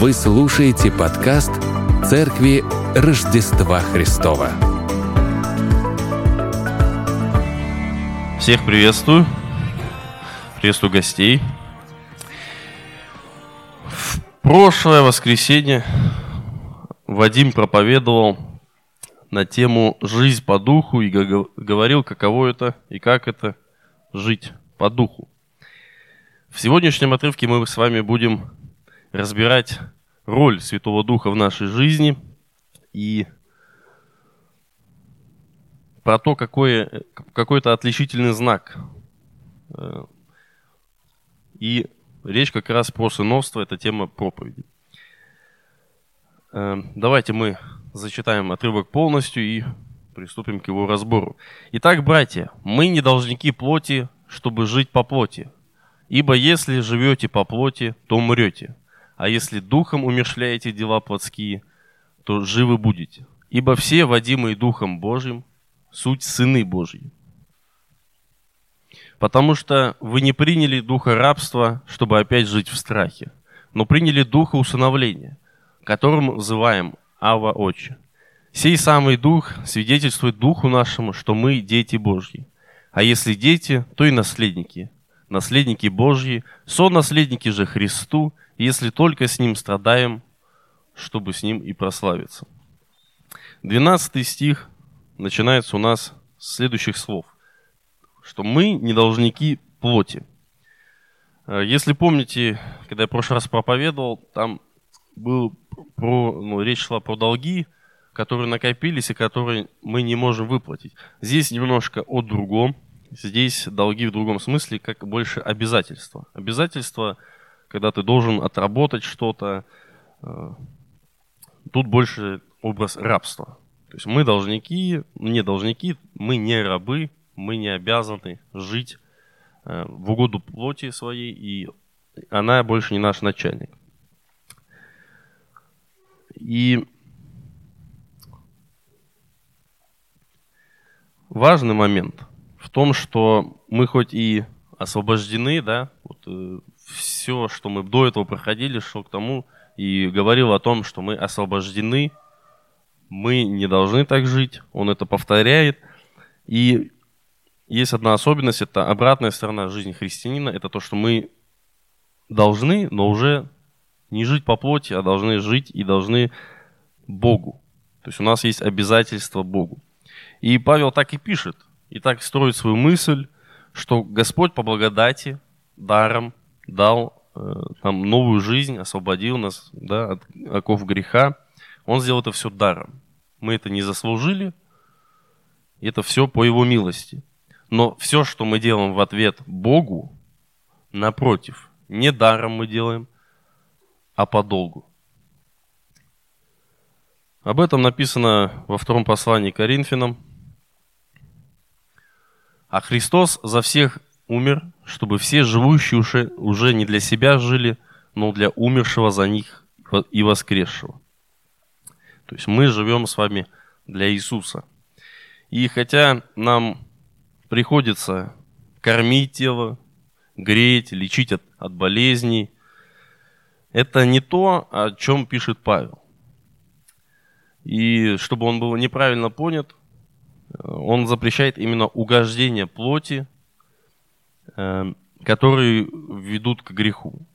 Вы слушаете подкаст Церкви Рождества Христова. Всех приветствую. Приветствую гостей. В прошлое воскресенье Вадим проповедовал на тему «Жизнь по духу» и говорил, каково это и как это жить по духу. В сегодняшнем отрывке мы с вами будем разбирать роль Святого Духа в нашей жизни и про то, какой, какой-то отличительный знак. Э, и речь как раз про сыновство, это тема проповеди. Э, давайте мы зачитаем отрывок полностью и приступим к его разбору. Итак, братья, мы не должники плоти, чтобы жить по плоти. Ибо если живете по плоти, то умрете. А если духом умершляете дела плотские, то живы будете. Ибо все, водимые Духом Божьим, суть сыны Божьи. Потому что вы не приняли духа рабства, чтобы опять жить в страхе, но приняли духа усыновления, которым называем Ава Отче. Сей самый дух свидетельствует духу нашему, что мы дети Божьи. А если дети, то и наследники. Наследники Божьи, со-наследники же Христу если только с ним страдаем, чтобы с ним и прославиться. 12 стих начинается у нас с следующих слов, что мы не должники плоти. Э, если помните, когда я в прошлый раз проповедовал, там был про, ну, речь шла про долги, которые накопились и которые мы не можем выплатить. Здесь немножко о другом. Здесь долги в другом смысле, как больше обязательства. Обязательства – когда ты должен отработать что-то. Э, тут больше образ рабства. То есть мы должники, не должники, мы не рабы, мы не обязаны жить э, в угоду плоти своей, и она больше не наш начальник. И важный момент в том, что мы хоть и освобождены, да, вот, э, все, что мы до этого проходили, шло к тому и говорил о том, что мы освобождены, мы не должны так жить, он это повторяет. И есть одна особенность, это обратная сторона жизни христианина, это то, что мы должны, но уже не жить по плоти, а должны жить и должны Богу. То есть у нас есть обязательство Богу. И Павел так и пишет, и так строит свою мысль, что Господь по благодати, даром дал э, нам новую жизнь, освободил нас да, от оков греха. Он сделал это все даром. Мы это не заслужили, это все по Его милости. Но все, что мы делаем в ответ Богу, напротив, не даром мы делаем, а по долгу. Об этом написано во втором послании Коринфянам. А Христос за всех умер, чтобы все живущие уже, уже не для себя жили, но для умершего за них и воскресшего. То есть мы живем с вами для Иисуса. И хотя нам приходится кормить тело, греть, лечить от, от болезней, это не то, о чем пишет Павел. И чтобы он был неправильно понят, он запрещает именно угождение плоти которые ведут к греху.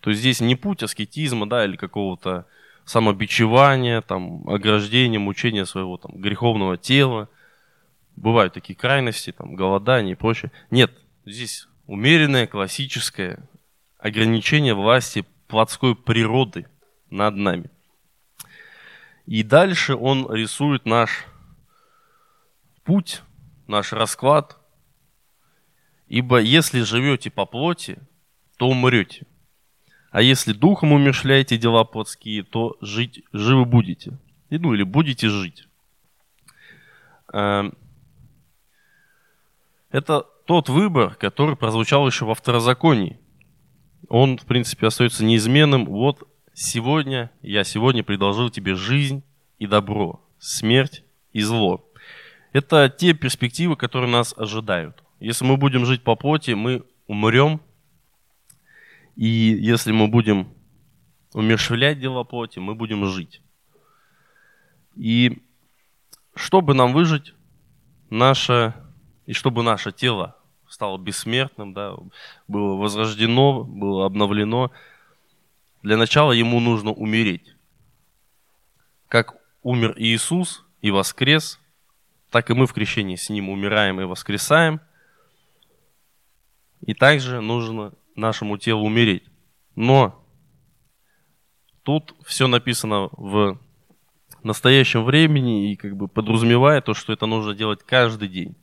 То есть здесь не путь аскетизма, да, или какого-то самобичевания, там, ограждения, мучения своего там, греховного тела. Бывают такие крайности, там, голодание и прочее. Нет, здесь умеренное, классическое ограничение власти плотской природы над нами. И дальше он рисует наш путь, наш расклад – Ибо если живете по плоти, то умрете. А если духом умершляете дела плотские, то жить, живы будете. И, ну, или будете жить. Эм, это тот выбор, который прозвучал еще во второзаконии. Он, в принципе, остается неизменным. Вот сегодня, я сегодня предложил тебе жизнь и добро, смерть и зло. Это те перспективы, которые нас ожидают. Если мы будем жить по плоти, мы умрем. И если мы будем умершвлять дела плоти, мы будем жить. И чтобы нам выжить, наше, и чтобы наше тело стало бессмертным, да, было возрождено, было обновлено, для начала ему нужно умереть. Как умер Иисус и воскрес, так и мы в крещении с Ним умираем и воскресаем. И также нужно нашему телу умереть. Но тут все написано в настоящем времени и как бы подразумевает то, что это нужно делать каждый день.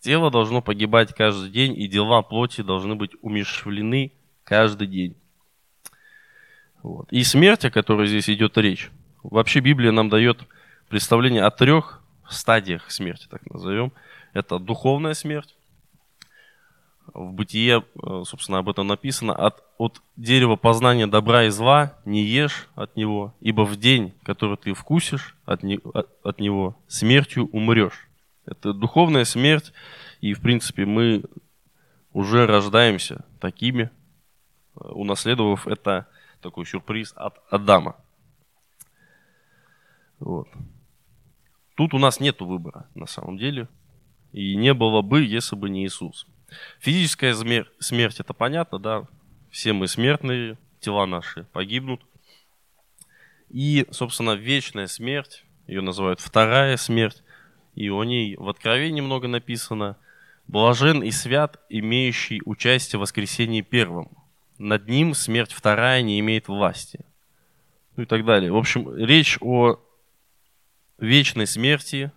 Тело должно погибать каждый день, и дела плоти должны быть умерщвлены каждый день. Вот. И смерть, о которой здесь идет речь, вообще Библия нам дает представление о трех стадиях смерти, так назовем. Это духовная смерть, в Бытие, э, собственно, об этом написано, от, от дерева познания добра и зла не ешь от него, ибо в день, который ты вкусишь от, не, от, от него, смертью умрешь. Это духовная смерть, и, в принципе, мы уже рождаемся такими, э, унаследовав это такой сюрприз от Адама. Вот. Тут у нас нет выбора, на самом деле. И не было бы, если бы не Иисус. Физическая смерть, это понятно, да, все мы смертные, тела наши погибнут. И, собственно, вечная смерть, ее называют вторая смерть, и о ней в Откровении много написано. Блажен и свят, имеющий участие в воскресении первом. Над ним смерть вторая не имеет власти. Ну и так далее. В общем, речь о вечной смерти,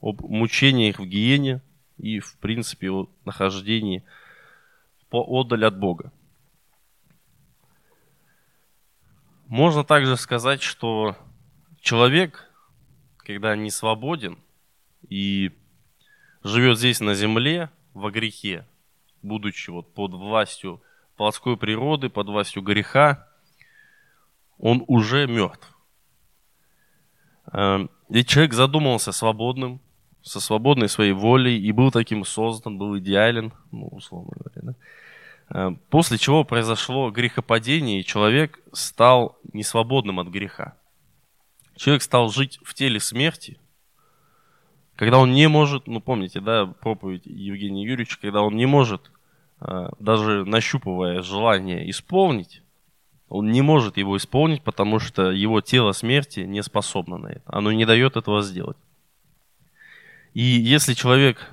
об мучениях в гиене – и, в принципе, о нахождении поодаль от Бога. Можно также сказать, что человек, когда не свободен и живет здесь на земле во грехе, будучи вот под властью плотской природы, под властью греха, он уже мертв. Эм, Ведь человек задумался свободным, со свободной своей волей и был таким создан, был идеален, ну, условно говоря. Да? А, после чего произошло грехопадение, и человек стал несвободным от греха. Человек стал жить в теле смерти, когда он не может, ну помните, да, проповедь Евгения Юрьевича, когда он не может, а, даже нащупывая желание исполнить, он не может его исполнить, потому что его тело смерти не способно на это. Оно не дает этого сделать. И если человек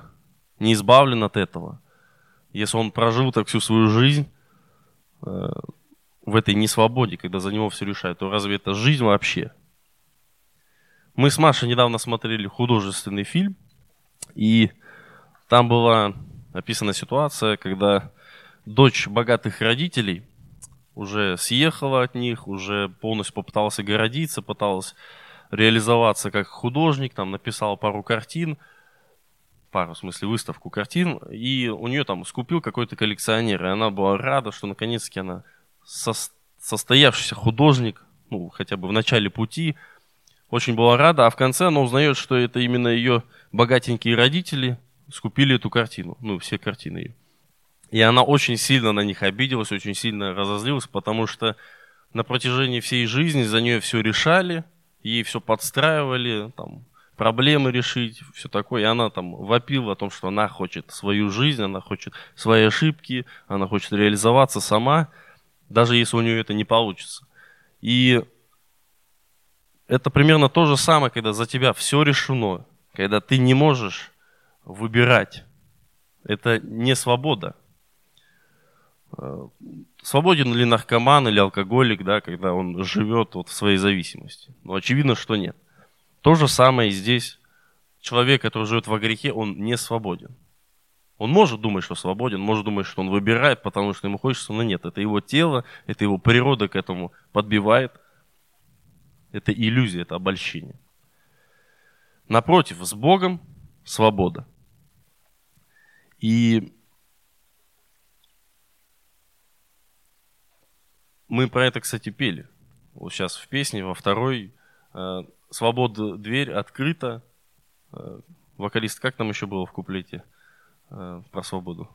не избавлен от этого, если он прожил так всю свою жизнь э, в этой несвободе, когда за него все решают, то разве это жизнь вообще? Мы с Машей недавно смотрели художественный фильм, и там была описана ситуация, когда дочь богатых родителей уже съехала от них, уже полностью попыталась огородиться, пыталась реализоваться как художник, там написал пару картин, пару, в смысле, выставку картин, и у нее там скупил какой-то коллекционер, и она была рада, что наконец-таки она со состоявшийся художник, ну, хотя бы в начале пути, очень была рада, а в конце она узнает, что это именно ее богатенькие родители скупили эту картину, ну, все картины ее. И она очень сильно на них обиделась, очень сильно разозлилась, потому что на протяжении всей жизни за нее все решали – ей все подстраивали, там, проблемы решить, все такое. И она там вопила о том, что она хочет свою жизнь, она хочет свои ошибки, она хочет реализоваться сама, даже если у нее это не получится. И это примерно то же самое, когда за тебя все решено, когда ты не можешь выбирать. Это не свобода. Э, свободен ли наркоман или алкоголик, да, когда он живет вот в своей зависимости? Ну, очевидно, что нет. То же самое и здесь. Человек, который живет во грехе, он не свободен. Он может думать, что свободен, может думать, что он выбирает, потому что ему хочется, но нет. Это его тело, это его природа к этому подбивает. Это иллюзия, это обольщение. Напротив, с Богом свобода. И Мы про это, кстати, пели. Вот сейчас в песне, во второй э, «Свобода, дверь открыта». Э, вокалист, как там еще было в куплете э, про свободу?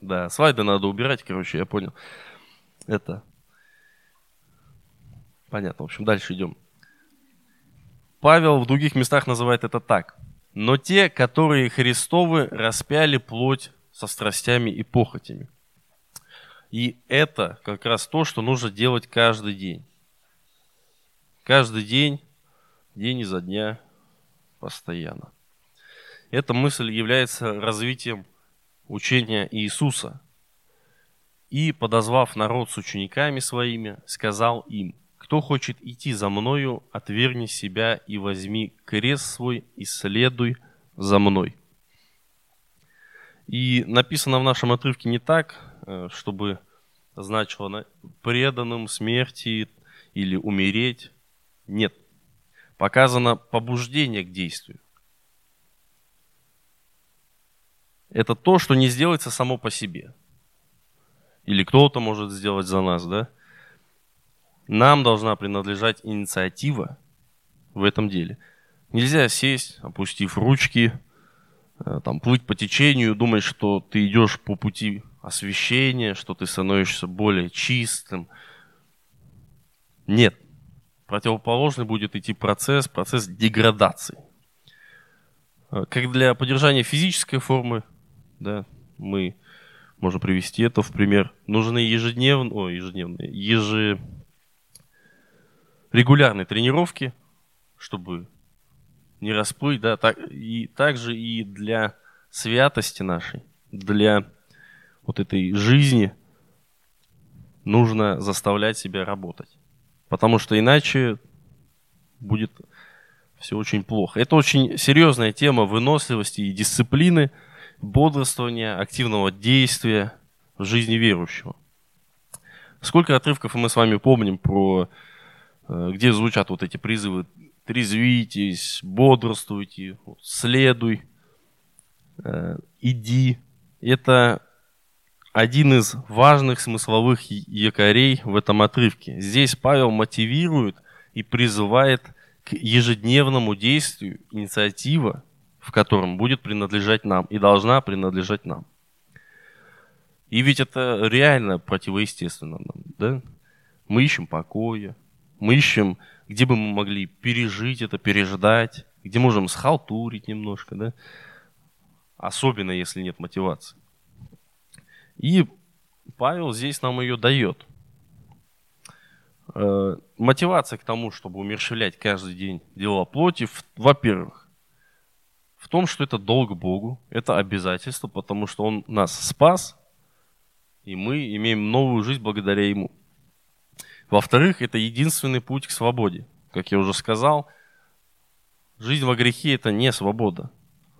Да, слайды надо убирать, короче, я понял. это понятно. В общем, дальше идем. Павел в других местах называет это так. Но те, которые Христовы, распяли плоть со страстями и похотями. И это как раз то, что нужно делать каждый день. Каждый день, день изо дня, постоянно. Эта мысль является развитием учения Иисуса. И, подозвав народ с учениками своими, сказал им, «Кто хочет идти за мною, отвергни себя и возьми крест свой и следуй за мной». И написано в нашем отрывке не так, чтобы значило преданным смерти или умереть. Нет. Показано побуждение к действию. Это то, что не сделается само по себе. Или кто-то может сделать за нас, да? Нам должна принадлежать инициатива в этом деле. Нельзя сесть, опустив ручки, Э, там, плыть по течению, думать, что ты идешь по пути освещения, что ты становишься более чистым. Нет. Противоположный будет идти процесс, процесс деградации. Э, как для поддержания физической формы, да, мы можем привести это в пример. Нужны ежедневные, о, ежедневные, еже... регулярные тренировки, чтобы не расплыть, да, так, и также и для святости нашей, для вот этой жизни нужно заставлять себя работать. Потому что иначе будет все очень плохо. Это очень серьезная тема выносливости и дисциплины, бодрствования, активного действия в жизни верующего. Сколько отрывков мы с вами помним про, э, где звучат вот эти призывы трезвитесь, бодрствуйте, следуй, э, иди. Это один из важных смысловых якорей в этом отрывке. Здесь Павел мотивирует и призывает к ежедневному действию инициатива, в котором будет принадлежать нам и должна принадлежать нам. И ведь это реально противоестественно нам, да? Мы ищем покоя, мы ищем где бы мы могли пережить это, переждать, где можем схалтурить немножко, да? Особенно, если нет мотивации. И Павел здесь нам ее дает. Э, мотивация к тому, чтобы умерщвлять каждый день дела плоти, во-первых, в том, что это долг Богу, это обязательство, потому что Он нас спас, и мы имеем новую жизнь благодаря Ему. Во-вторых, это единственный путь к свободе. Как я уже сказал, жизнь во грехе – это не свобода.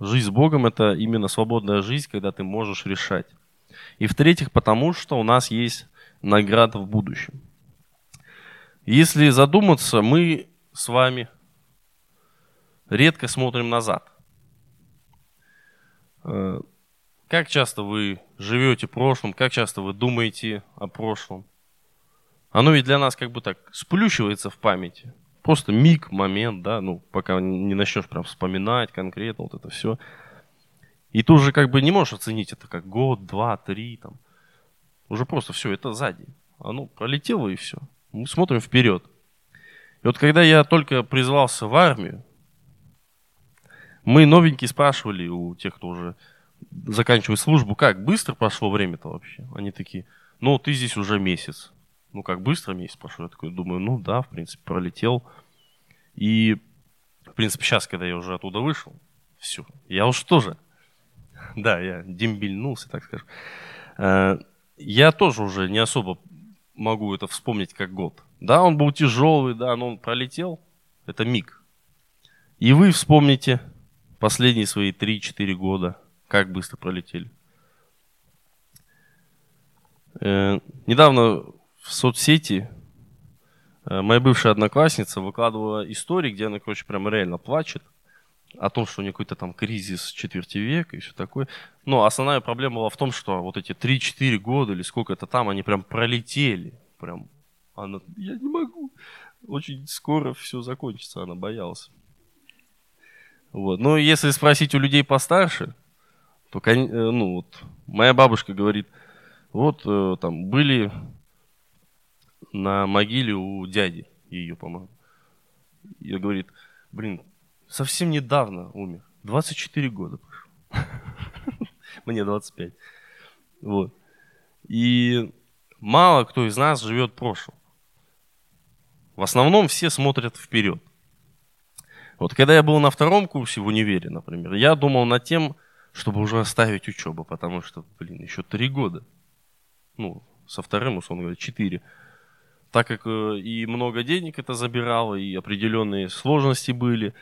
Жизнь с Богом – это именно свободная жизнь, когда ты можешь решать. И в-третьих, потому что у нас есть награда в будущем. Если задуматься, мы с вами редко смотрим назад. Э, как часто вы живете прошлым, как часто вы думаете о прошлом? Оно ведь для нас как бы так сплющивается в памяти. Просто миг, момент, да, ну, пока не начнешь прям вспоминать конкретно вот это все. И ты уже как бы не можешь оценить это как год, два, три, там. Уже просто все, это сзади. Оно пролетело и все. Мы смотрим вперед. И вот когда я только призвался в армию, мы новенькие спрашивали у тех, кто уже заканчивает службу, как быстро прошло время-то вообще? Они такие, ну, ты здесь уже месяц ну, как быстро месяц прошел. Я такой думаю, ну да, в принципе, пролетел. И, в принципе, сейчас, когда я уже оттуда вышел, все, я уж тоже, да, я дембельнулся, так скажем. Э, я тоже уже не особо могу это вспомнить как год. Да, он был тяжелый, да, но он пролетел. Это миг. И вы вспомните последние свои 3-4 года, как быстро пролетели. Э, недавно в соцсети э, моя бывшая одноклассница выкладывала истории, где она, короче, прям реально плачет о том, что у нее какой-то там кризис четверти века и все такое. Но основная проблема была в том, что вот эти 3-4 года или сколько это там, они прям пролетели. Прям она, я не могу. Очень скоро все закончится, она боялась. Вот. Но если спросить у людей постарше, то, э, ну вот, моя бабушка говорит, вот э, там были на могиле у дяди ее, по-моему. И говорит, блин, совсем недавно умер. 24 года прошло. Мне 25. Вот. И мало кто из нас живет в прошлом. В основном все смотрят вперед. Вот когда я был на втором курсе в универе, например, я думал над тем, чтобы уже оставить учебу, потому что, блин, еще три года. Ну, со вторым, условно говоря, четыре. Так как э, и много денег это забирало, и определенные сложности были.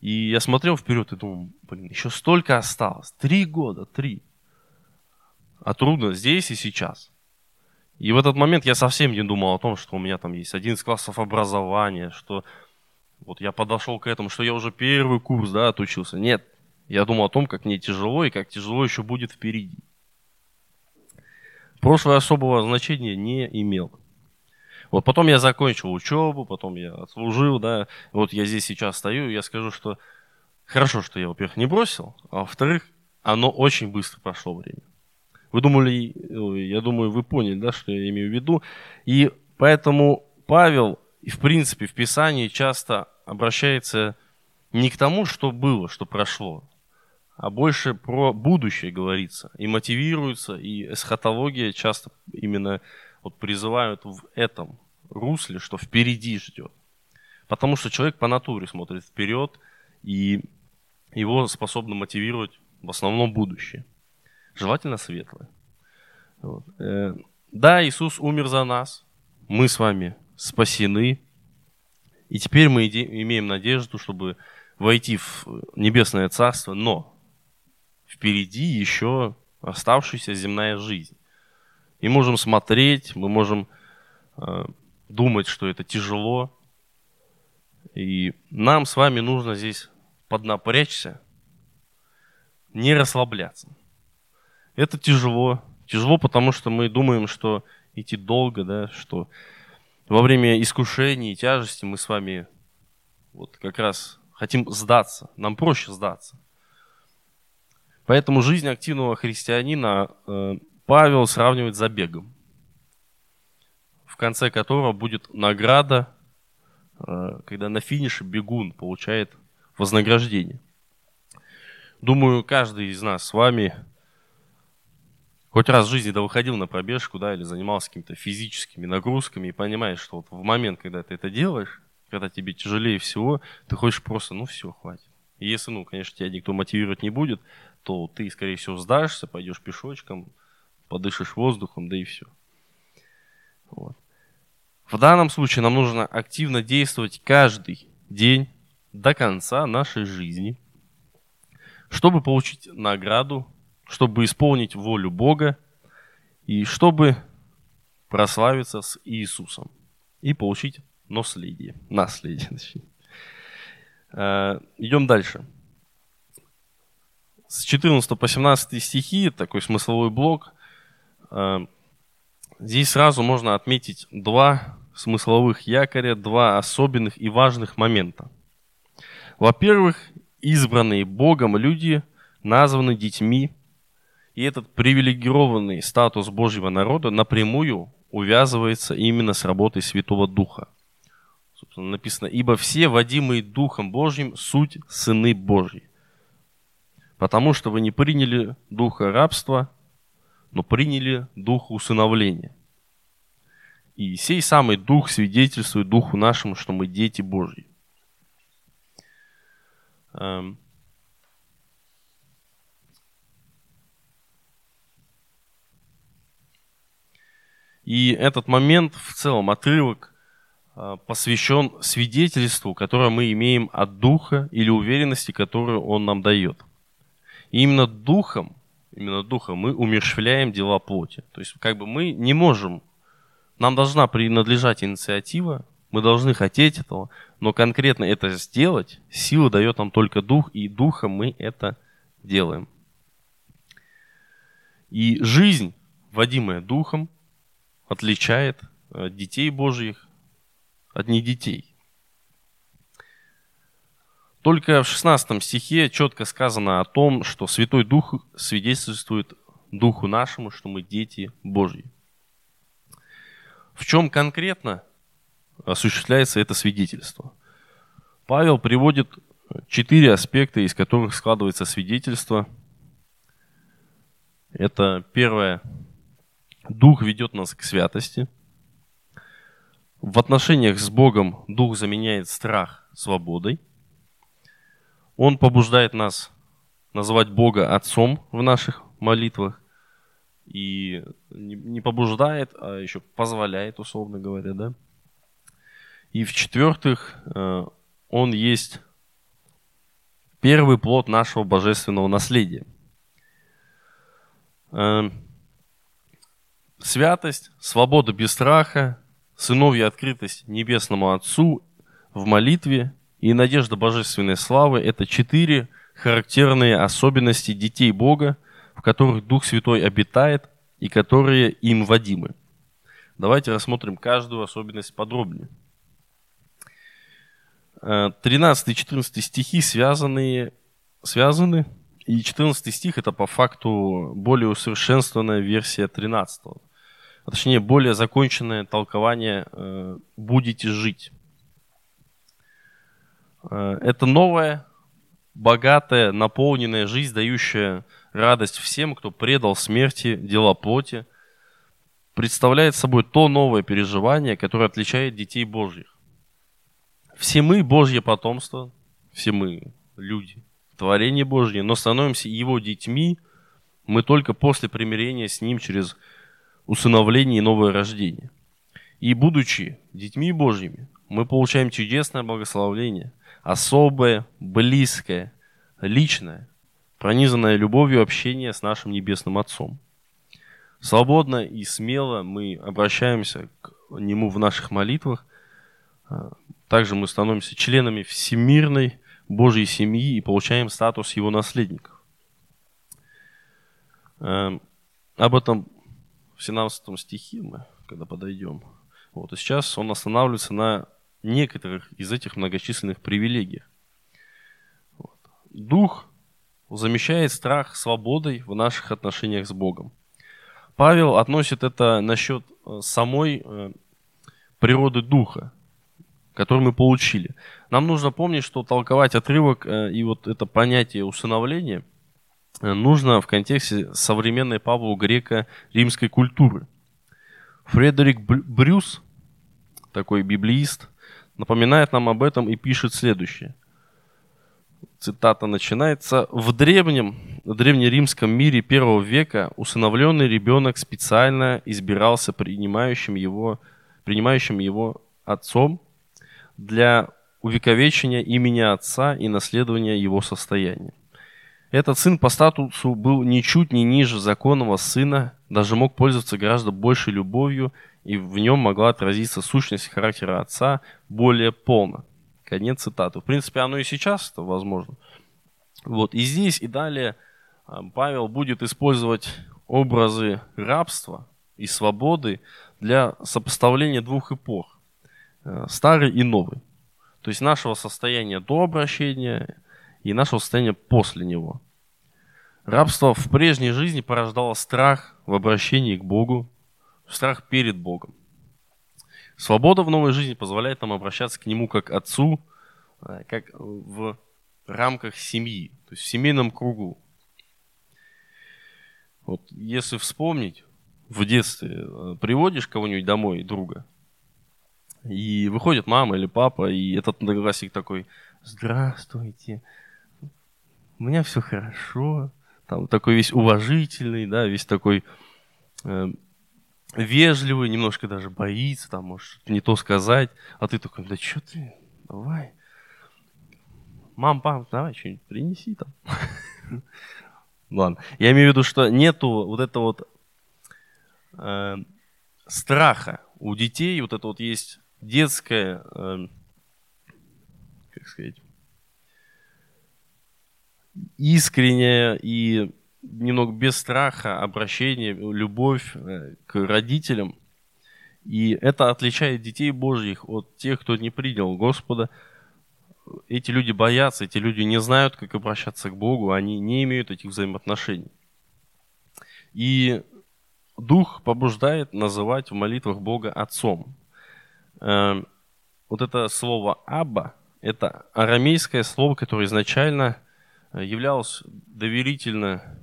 И я смотрел вперед и думал, блин, еще столько осталось. Три года, три. А трудно здесь и сейчас. И в этот момент я совсем не думал о том, что у меня там есть 11 классов образования, что вот я подошел к этому, что я уже первый курс, да, отучился. Нет, я думал о том, как мне тяжело и как тяжело еще будет впереди. Прошлое особого значения не имел. Вот потом я закончил учебу, потом я отслужил, да. Вот я здесь сейчас стою, и я скажу, что хорошо, что я, во-первых, не бросил, а во-вторых, оно очень быстро прошло время. Вы думали, я думаю, вы поняли, да, что я имею в виду. И поэтому Павел, в принципе в Писании часто обращается не к тому, что было, что прошло, а больше про будущее говорится. И мотивируется, и эсхатология часто именно вот призывают в этом русле, что впереди ждет. Потому что человек по натуре смотрит вперед, и его способно мотивировать в основном будущее желательно светлое. Вот. Э, да, Иисус умер за нас, мы с вами спасены, и теперь мы имеем надежду, чтобы войти в небесное царство, но впереди еще оставшаяся земная жизнь. И можем смотреть, мы можем э, думать, что это тяжело. И нам с вами нужно здесь поднапрячься, не расслабляться. Это тяжело. Тяжело, потому что мы думаем, что идти долго, да, что во время искушений и тяжести мы с вами вот как раз хотим сдаться. Нам проще сдаться. Поэтому жизнь активного христианина э, Павел сравнивает с забегом, в конце которого будет награда, э, когда на финише бегун получает вознаграждение. Думаю, каждый из нас с вами хоть раз в жизни да выходил на пробежку, да, или занимался какими-то физическими нагрузками и понимаешь, что вот в момент, когда ты это делаешь, когда тебе тяжелее всего, ты хочешь просто, ну все, хватит. И если, ну, конечно, тебя никто мотивировать не будет, то ты, скорее всего, сдашься, пойдешь пешочком, подышишь воздухом, да и все. Вот. В данном случае нам нужно активно действовать каждый день до конца нашей жизни, чтобы получить награду чтобы исполнить волю Бога и чтобы прославиться с Иисусом и получить наследие. Наследие. Э, идем дальше. С 14 по 17 стихи, такой смысловой блок. Э, здесь сразу можно отметить два смысловых якоря, два особенных и важных момента. Во-первых, избранные Богом люди названы детьми и этот привилегированный статус Божьего народа напрямую увязывается именно с работой Святого Духа. Собственно, написано, ибо все, водимые Духом Божьим, суть сыны Божьи. Потому что вы не приняли духа рабства, но приняли дух усыновления. И сей самый дух свидетельствует духу нашему, что мы дети Божьи. Эм, И этот момент, в целом отрывок, а, посвящен свидетельству, которое мы имеем от Духа или уверенности, которую Он нам дает. И именно Духом, именно Духом мы умерщвляем дела плоти. То есть как бы мы не можем, нам должна принадлежать инициатива, мы должны хотеть этого, но конкретно это сделать, сила дает нам только Дух, и Духом мы это делаем. И жизнь, водимая Духом, отличает э, детей Божьих от не детей. Только в 16 стихе четко сказано о том, что Святой Дух свидетельствует Духу нашему, что мы дети Божьи. В чем конкретно осуществляется это свидетельство? Павел приводит четыре аспекта, из которых складывается свидетельство. Это первое. Дух ведет нас к святости. В отношениях с Богом Дух заменяет страх свободой. Он побуждает нас называть Бога Отцом в наших молитвах. И не побуждает, а еще позволяет, условно говоря, да. И в-четвертых, э, Он есть первый плод нашего божественного наследия. Э, святость, свобода без страха, сыновья открытость Небесному Отцу в молитве и надежда божественной славы – это четыре характерные особенности детей Бога, в которых Дух Святой обитает и которые им водимы. Давайте рассмотрим каждую особенность подробнее. 13 и 14 стихи связаны, связаны, и 14 стих это по факту более усовершенствованная версия 13. А точнее, более законченное толкование э, «будете жить». Э, это новая, богатая, наполненная жизнь, дающая радость всем, кто предал смерти дела плоти, представляет собой то новое переживание, которое отличает детей Божьих. Все мы Божье потомство, все мы люди, творение Божье, но становимся Его детьми мы только после примирения с Ним через усыновление и новое рождение. И будучи детьми Божьими, мы получаем чудесное благословление, особое, близкое, личное, пронизанное любовью общение с нашим Небесным Отцом. Свободно и смело мы обращаемся к Нему в наших молитвах. А, также мы становимся членами всемирной Божьей семьи и получаем статус Его наследников. А, об этом в 17 стихе мы, когда подойдем. Вот, и сейчас он останавливается на некоторых из этих многочисленных привилегий. Вот. Дух замещает страх свободой в наших отношениях с Богом. Павел относит это насчет э, самой э, природы Духа, который мы получили. Нам нужно помнить, что толковать отрывок э, и вот это понятие усыновления нужно в контексте современной Павлу греко-римской культуры. Фредерик Брюс, такой библиист, напоминает нам об этом и пишет следующее цитата начинается, в древнем, древнеримском мире первого века усыновленный ребенок специально избирался принимающим его, принимающим его отцом для увековечения имени отца и наследования его состояния. Этот сын по статусу был ничуть не ниже законного сына, даже мог пользоваться гораздо большей любовью, и в нем могла отразиться сущность характера отца более полно. Конец цитаты. В принципе, оно и сейчас это возможно. Вот. И здесь, и далее а, Павел будет использовать образы рабства и свободы для сопоставления двух эпох. Э, старый и новый. То есть нашего состояния до обращения и нашего состояния после него. Рабство в прежней жизни порождало страх в обращении к Богу, страх перед Богом. Свобода в новой жизни позволяет нам обращаться к Нему как Отцу, э, как в рамках семьи, то есть в семейном кругу. Вот если вспомнить, в детстве э, приводишь кого-нибудь домой, друга, и выходит мама или папа, и этот одноклассник такой, здравствуйте, у меня все хорошо, там такой весь уважительный, да, весь такой э, вежливый, немножко даже боится, там, может, не то сказать. А ты такой, да что ты, давай. Мам, пап, давай что-нибудь принеси там. Ладно. Я имею в виду, что нету вот этого вот э, страха у детей. Вот это вот есть детское, э, как сказать, искреннее и немного без страха обращение, любовь э, к родителям. И это отличает детей Божьих от тех, кто не принял Господа. Эти люди боятся, эти люди не знают, как обращаться к Богу, они не имеют этих взаимоотношений. И Дух побуждает называть в молитвах Бога Отцом. Эм, вот это слово «аба» – это арамейское слово, которое изначально э, являлось доверительно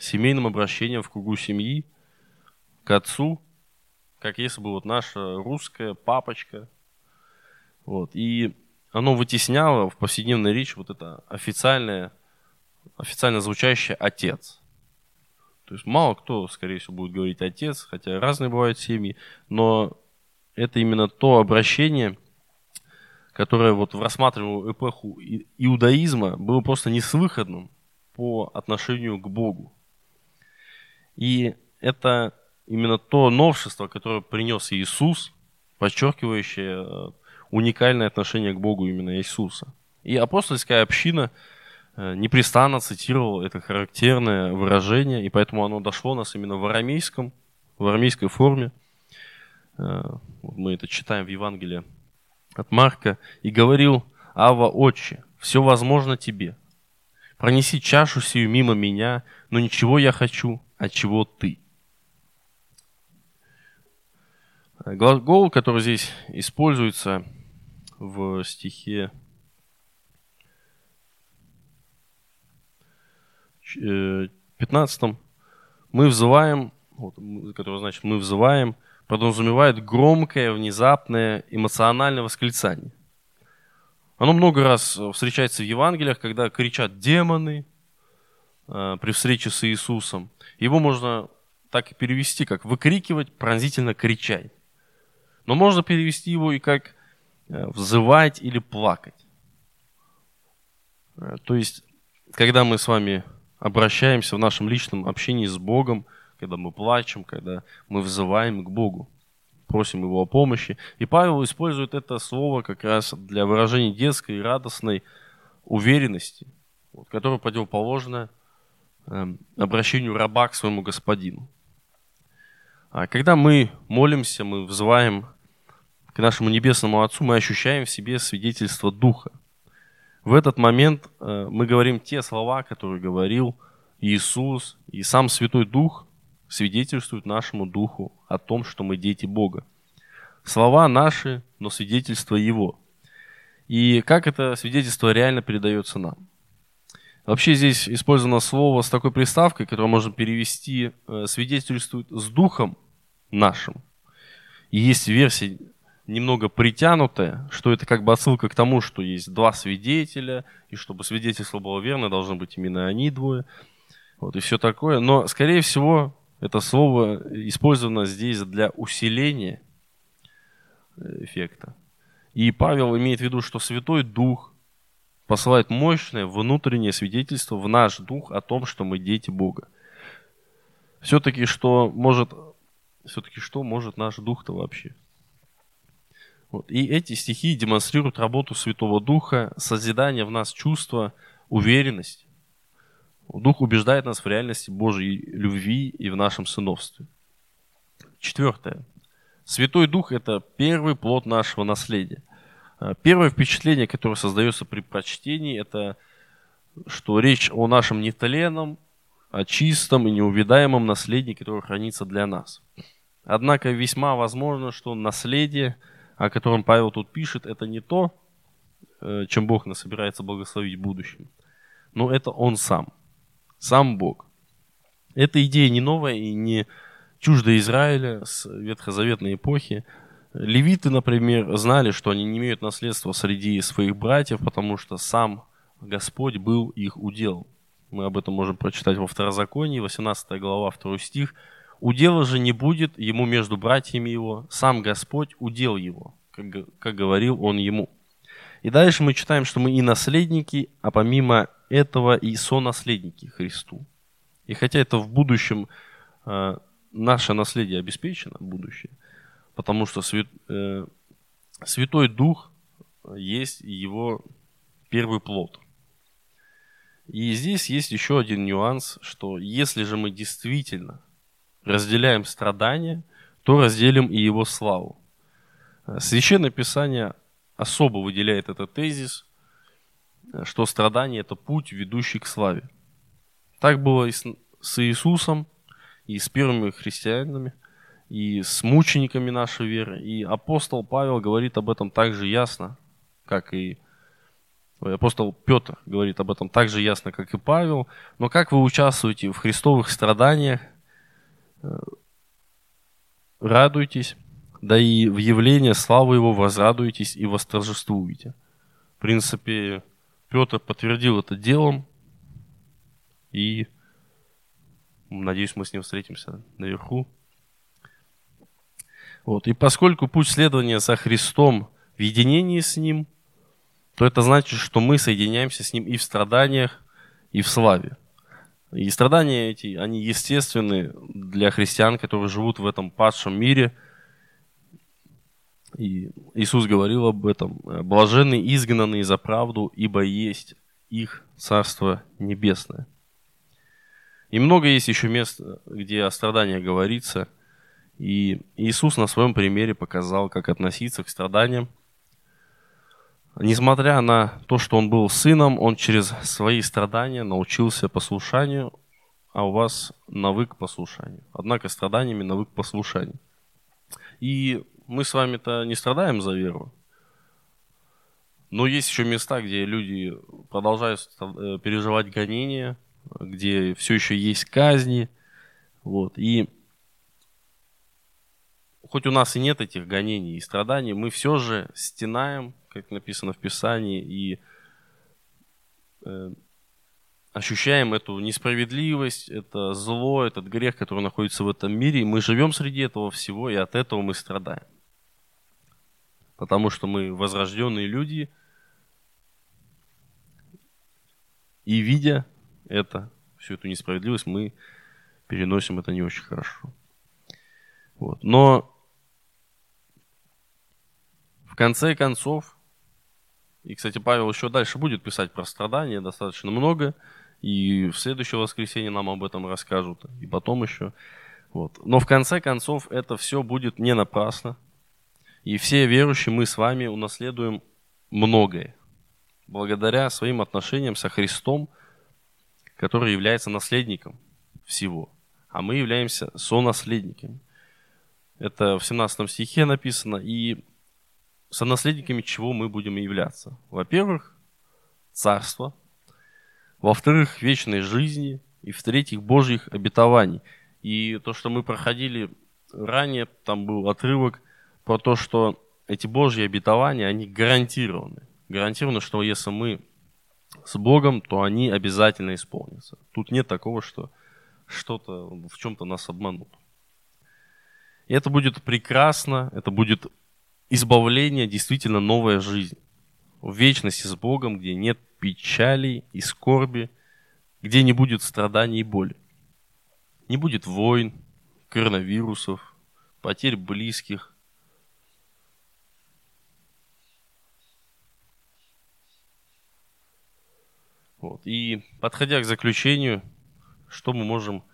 семейным обращением в кругу семьи к отцу, как если бы вот наша русская папочка. Вот. И оно вытесняло в повседневной речи вот это официальное, официально звучащее «отец». То есть мало кто, скорее всего, будет говорить «отец», хотя разные бывают семьи, но это именно то обращение, которое вот в рассматриваемую эпоху иудаизма было просто несвыходным по отношению к Богу. И это именно то новшество, которое принес Иисус, подчеркивающее э, уникальное отношение к Богу именно Иисуса. И апостольская община э, непрестанно цитировала это характерное выражение, и поэтому оно дошло нас именно в арамейском, в арамейской форме. Э, мы это читаем в Евангелии от Марка. «И говорил, Ава, Отче, все возможно тебе. Пронеси чашу сию мимо меня, но ничего я хочу, а чего ты». Глагол, который здесь используется в стихе 15 э, мы взываем, вот, который значит мы взываем, подразумевает громкое, внезапное, эмоциональное восклицание. Оно много раз встречается в Евангелиях, когда кричат демоны э, при встрече с Иисусом. Его можно так и перевести, как выкрикивать, пронзительно кричать. Но можно перевести его и как Э, взывать или плакать. Э, то есть, когда мы с вами обращаемся в нашем личном общении с Богом, когда мы плачем, когда мы взываем к Богу, просим Его о помощи. И Павел использует это слово как раз для выражения детской радостной уверенности, вот, которая противоположна э, обращению раба к своему господину. А когда мы молимся, мы взываем к нашему Небесному Отцу, мы ощущаем в себе свидетельство Духа. В этот момент э, мы говорим те слова, которые говорил Иисус, и сам Святой Дух свидетельствует нашему Духу о том, что мы дети Бога. Слова наши, но свидетельство Его. И как это свидетельство реально передается нам? Вообще здесь использовано слово с такой приставкой, которое можно перевести э, «свидетельствует с Духом нашим». И есть версия немного притянутое, что это как бы отсылка к тому, что есть два свидетеля, и чтобы свидетельство было верно, должны быть именно они двое. Вот, и все такое. Но, скорее всего, это слово использовано здесь для усиления э, эффекта. И Павел имеет в виду, что Святой Дух посылает мощное внутреннее свидетельство в наш дух о том, что мы дети Бога. Все-таки что может, все-таки что может наш дух-то вообще? Вот. И эти стихи демонстрируют работу Святого Духа, созидание в нас чувства уверенности. Дух убеждает нас в реальности Божьей любви и в нашем сыновстве. Четвертое. Святой Дух – это первый плод нашего наследия. А, первое впечатление, которое создается при прочтении, это что речь о нашем нетленном, о чистом и неувидаемом наследии, которое хранится для нас. Однако весьма возможно, что наследие – о котором Павел тут пишет, это не то, э, чем Бог нас собирается благословить в будущем, но это Он сам, сам Бог. Эта идея не новая и не чужда Израиля с ветхозаветной эпохи. Левиты, например, знали, что они не имеют наследства среди своих братьев, потому что сам Господь был их удел. Мы об этом можем прочитать во Второзаконии, 18 глава, 2 стих – Удела же не будет ему между братьями его, сам Господь удел его, как, как говорил он ему. И дальше мы читаем, что мы и наследники, а помимо этого и сонаследники Христу. И хотя это в будущем э, наше наследие обеспечено, будущее, потому что свят, э, Святой Дух есть его первый плод. И здесь есть еще один нюанс, что если же мы действительно разделяем страдания, то разделим и его славу. Священное Писание особо выделяет этот тезис, что страдание – это путь, ведущий к славе. Так было и с Иисусом, и с первыми христианами, и с мучениками нашей веры. И апостол Павел говорит об этом так же ясно, как и апостол Петр говорит об этом так же ясно, как и Павел. Но как вы участвуете в христовых страданиях, э, радуйтесь, да и в явление славы Его возрадуйтесь и восторжествуете. В принципе, Петр подтвердил это делом, и надеюсь, мы с ним встретимся наверху. Вот. И поскольку путь следования за Христом в единении с Ним, то это значит, что мы соединяемся с Ним и в страданиях, и в славе. И страдания эти, они естественны для христиан, которые живут в этом падшем мире. И Иисус говорил об этом. Блаженны изгнанные за правду, ибо есть их Царство Небесное. И много есть еще мест, где о страданиях говорится – и Иисус на своем примере показал, как относиться к страданиям. Несмотря на то, что он был сыном, он через свои страдания научился послушанию, а у вас навык послушанию. Однако страданиями навык послушанию. И мы с вами-то не страдаем за веру. Но есть еще места, где люди продолжают э, переживать гонения, где все еще есть казни. Вот. И хоть у нас и нет этих гонений и страданий, мы все же стенаем, как написано в Писании, и э, ощущаем эту несправедливость, это зло, этот грех, который находится в этом мире, и мы живем среди этого всего, и от этого мы страдаем. Потому что мы возрожденные люди, и видя это, всю эту несправедливость, мы переносим это не очень хорошо. Вот. Но конце концов, и, кстати, Павел еще дальше будет писать про страдания достаточно много, и в следующее воскресенье нам об этом расскажут, и потом еще. Вот. Но в конце концов это все будет не напрасно, и все верующие мы с вами унаследуем многое, благодаря своим отношениям со Христом, который является наследником всего, а мы являемся сонаследниками. Это в 17 стихе написано, и сонаследниками чего мы будем являться. Во-первых, царство. Во-вторых, вечной жизни. И в-третьих, Божьих обетований. И то, что мы проходили ранее, там был отрывок про то, что эти Божьи обетования, они гарантированы. Гарантировано, что если мы с Богом, то они обязательно исполнятся. Тут нет такого, что что-то в чем-то нас обманут. И это будет прекрасно, это будет избавление, действительно новая жизнь. В вечности с Богом, где нет печали и скорби, где не будет страданий и боли. Не будет войн, коронавирусов, потерь близких. Вот. И подходя к заключению, что мы можем,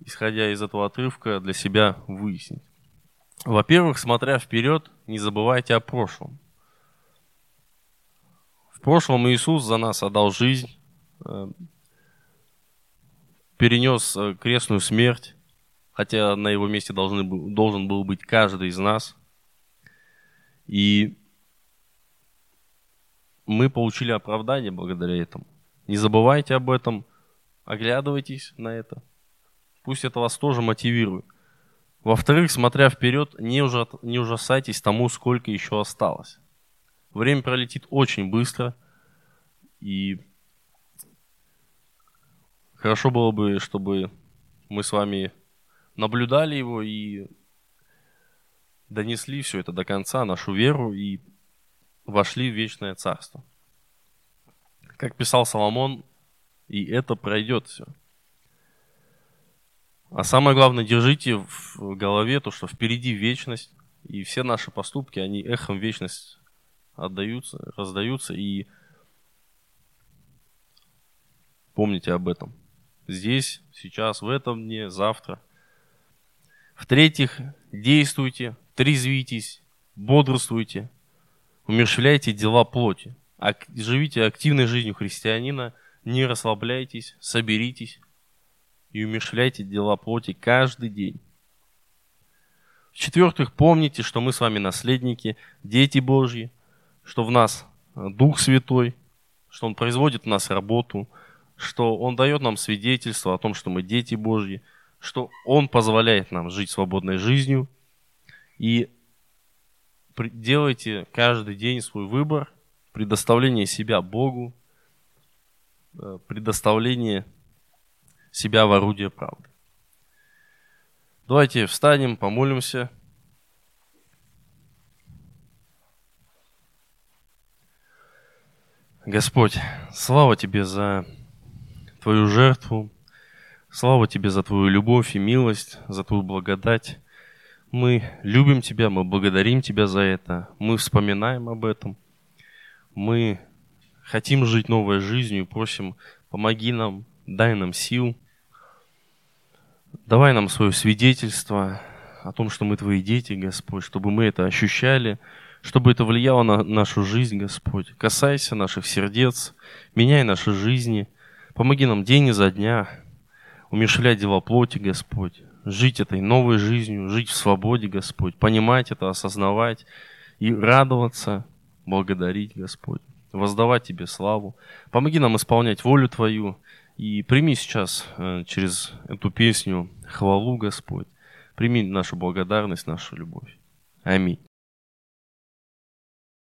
исходя из этого отрывка, для себя выяснить? Во-первых, смотря вперед, не забывайте о прошлом. В прошлом Иисус за нас отдал жизнь, э, перенес э, крестную смерть, хотя на его месте должны, должен был быть каждый из нас. И мы получили оправдание благодаря этому. Не забывайте об этом, оглядывайтесь на это. Пусть это вас тоже мотивирует. Во-вторых, смотря вперед, не, ужас, не ужасайтесь тому, сколько еще осталось. Время пролетит очень быстро, и хорошо было бы, чтобы мы с вами наблюдали его и донесли все это до конца, нашу веру, и вошли в вечное царство. Как писал Соломон, и это пройдет все – а самое главное, держите в голове то, что впереди вечность, и все наши поступки, они эхом вечность отдаются, раздаются, и помните об этом. Здесь, сейчас, в этом дне, завтра. В-третьих, действуйте, трезвитесь, бодрствуйте, умерщвляйте дела плоти. Живите активной жизнью христианина, не расслабляйтесь, соберитесь, и умершляйте дела плоти каждый день. В-четвертых, помните, что мы с вами наследники, дети Божьи, что в нас Дух Святой, что Он производит в нас работу, что Он дает нам свидетельство о том, что мы дети Божьи, что Он позволяет нам жить свободной жизнью. И делайте каждый день свой выбор, предоставление себя Богу, э, предоставление себя в орудие правды. Давайте встанем, помолимся. Господь, слава Тебе за Твою жертву, слава Тебе за Твою любовь и милость, за Твою благодать. Мы любим Тебя, мы благодарим Тебя за это, мы вспоминаем об этом. Мы хотим жить новой жизнью просим, помоги нам, дай нам сил – Давай нам свое свидетельство о том, что мы Твои дети, Господь, чтобы мы это ощущали, чтобы это влияло на нашу жизнь, Господь. Касайся наших сердец, меняй наши жизни, помоги нам день изо дня умершлять дела плоти, Господь, жить этой новой жизнью, жить в свободе, Господь, понимать это, осознавать и радоваться, благодарить, Господь, воздавать Тебе славу. Помоги нам исполнять волю Твою, и прими сейчас э, через эту песню хвалу, Господь. Прими нашу благодарность, нашу любовь. Аминь.